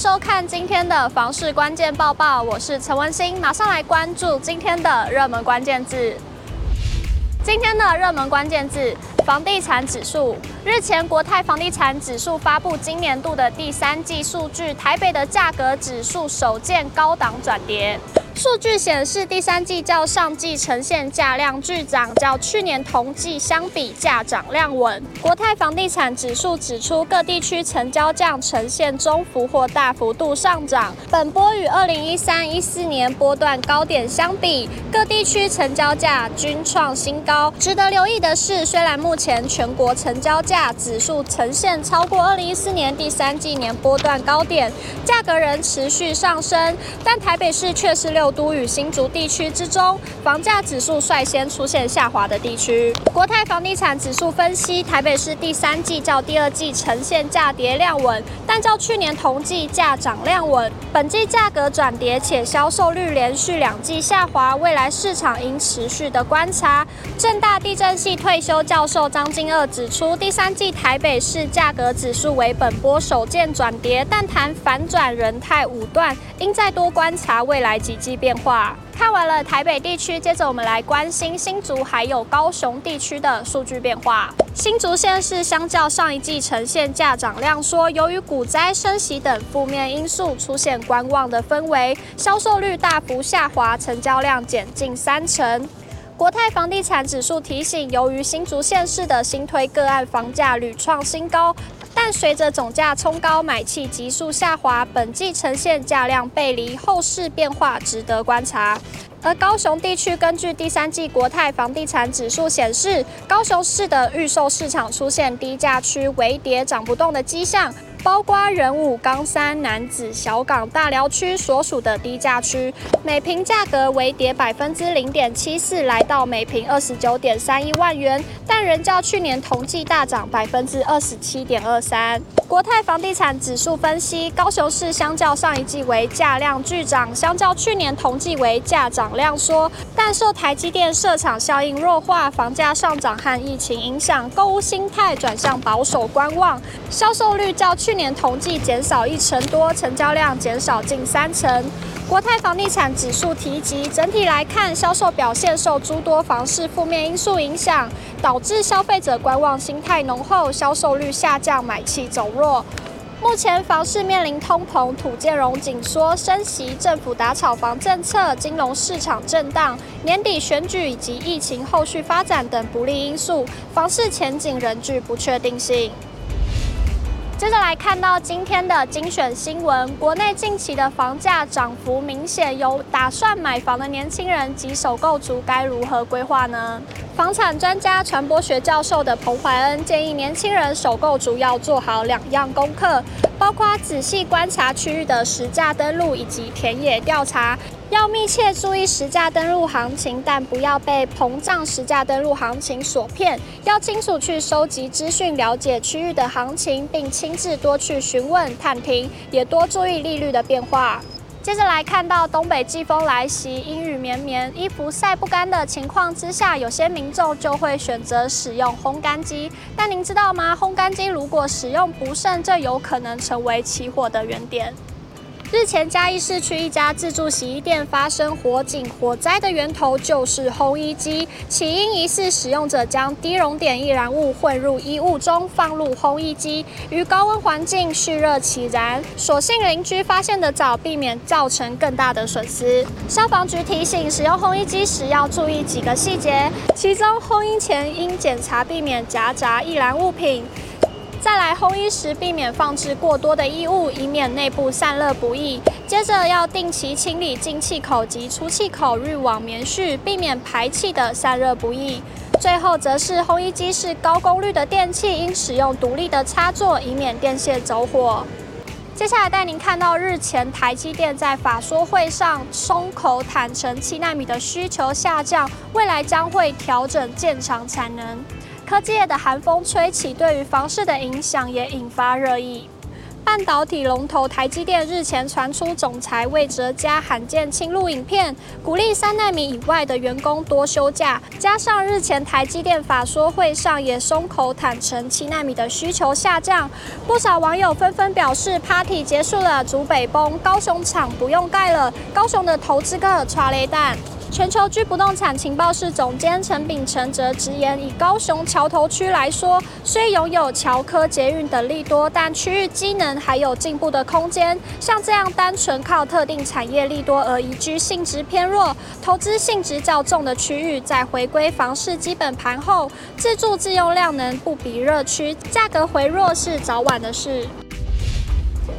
收看今天的房市关键报报，我是陈文心，马上来关注今天的热门关键字。今天的热门关键字：房地产指数。日前，国泰房地产指数发布今年度的第三季数据，台北的价格指数首见高档转跌。数据显示，第三季较上季呈现价量巨涨，较去年同季相比价涨量稳。国泰房地产指数指出，各地区成交价呈现中幅或大幅度上涨。本波与二零一三一四年波段高点相比，各地区成交价均创新高。值得留意的是，虽然目前全国成交价指数呈现超过二零一四年第三季年波段高点，价格仍持续上升，但台北市却是六。都与新竹地区之中，房价指数率先出现下滑的地区。国泰房地产指数分析，台北市第三季较第二季呈现价跌量稳，但较去年同季价涨量稳。本季价格转跌，且销售率连续两季下滑，未来市场应持续的观察。正大地震系退休教授张金鶚指出，第三季台北市价格指数为本波首见转跌，但谈反转仍太武断，应再多观察未来几季。变化。看完了台北地区，接着我们来关心新竹还有高雄地区的数据变化。新竹县市相较上一季呈现价涨量缩，由于股灾、升息等负面因素，出现观望的氛围，销售率大幅下滑，成交量减近三成。国泰房地产指数提醒，由于新竹县市的新推个案房价屡创新高。随着总价冲高，买气急速下滑，本季呈现价量背离，后市变化值得观察。而高雄地区根据第三季国泰房地产指数显示，高雄市的预售市场出现低价区微跌涨不动的迹象。包括仁武、冈山、南子、小港、大寮区所属的低价区，每坪价格微跌百分之零点七四，来到每坪二十九点三一万元，但仍较去年同季大涨百分之二十七点二三。国泰房地产指数分析，高雄市相较上一季为价量巨涨，相较去年同季为价涨量缩，但受台积电设厂效应弱化、房价上涨和疫情影响，购物心态转向保守观望，销售率较去。去年同季减少一成多，成交量减少近三成。国泰房地产指数提及，整体来看，销售表现受诸多房市负面因素影响，导致消费者观望心态浓厚，销售率下降，买气走弱。目前房市面临通膨、土建融紧缩、升息、政府打炒房政策、金融市场震荡、年底选举以及疫情后续发展等不利因素，房市前景仍具不确定性。接着来看到今天的精选新闻，国内近期的房价涨幅明显，有打算买房的年轻人及首购族该如何规划呢？房产专家、传播学教授的彭怀恩建议年轻人首购族要做好两样功课，包括仔细观察区域的实价登录以及田野调查。要密切注意实价登录行情，但不要被膨胀实价登录行情所骗。要清楚去收集资讯，了解区域的行情，并亲自多去询问探听，也多注意利率的变化。接着来看到东北季风来袭，阴雨绵绵，衣服晒不干的情况之下，有些民众就会选择使用烘干机。但您知道吗？烘干机如果使用不慎，这有可能成为起火的原点。日前，嘉义市区一家自助洗衣店发生火警，火灾的源头就是烘衣机。起因疑似使用者将低熔点易燃物混入衣物中，放入烘衣机，于高温环境蓄热起燃。所幸邻居发现得早，避免造成更大的损失。消防局提醒，使用烘衣机时要注意几个细节，其中烘衣前应检查避免夹杂易燃物品。再来烘衣时，避免放置过多的衣物，以免内部散热不易。接着要定期清理进气口及出气口滤网棉絮，避免排气的散热不易。最后则是烘衣机是高功率的电器，应使用独立的插座，以免电线走火。接下来带您看到日前台积电在法说会上松口坦承，七纳米的需求下降，未来将会调整建厂产能。科技业的寒风吹起，对于房市的影响也引发热议。半导体龙头台积电日前传出总裁魏哲家罕见亲录影片，鼓励三奈米以外的员工多休假。加上日前台积电法说会上也松口坦承七奈米的需求下降，不少网友纷纷表示：“Party 结束了，竹北崩，高雄厂不用盖了，高雄的投资客剉咧等。”全球居不动产情报室总监陈秉承则直言，以高雄桥头区来说，虽拥有桥科捷运等利多，但区域机能还有进步的空间。像这样单纯靠特定产业利多而移居性质偏弱、投资性质较重的区域，在回归房市基本盘后，自住自用量能不比热区，价格回弱是早晚的事。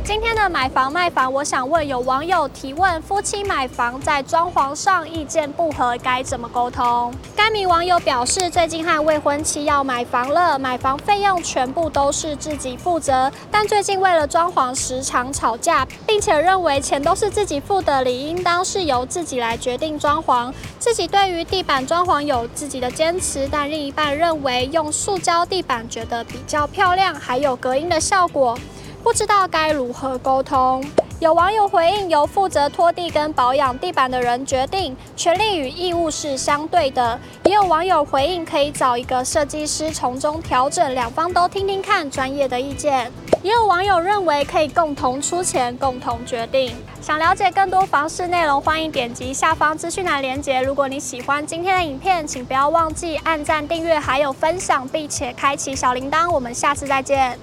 今天的买房卖房，我想问有网友提问：夫妻买房在装潢上意见不合，该怎么沟通？该名网友表示，最近和未婚妻要买房了，买房费用全部都是自己负责，但最近为了装潢时常吵架，并且认为钱都是自己付的，理应当是由自己来决定装潢。自己对于地板装潢有自己的坚持，但另一半认为用塑胶地板觉得比较漂亮，还有隔音的效果。不知道该如何沟通。有网友回应，由负责拖地跟保养地板的人决定，权利与义务是相对的。也有网友回应，可以找一个设计师从中调整，两方都听听看专业的意见。也有网友认为可以共同出钱，共同决定。想了解更多房事内容，欢迎点击下方资讯栏链接。如果你喜欢今天的影片，请不要忘记按赞、订阅，还有分享，并且开启小铃铛。我们下次再见。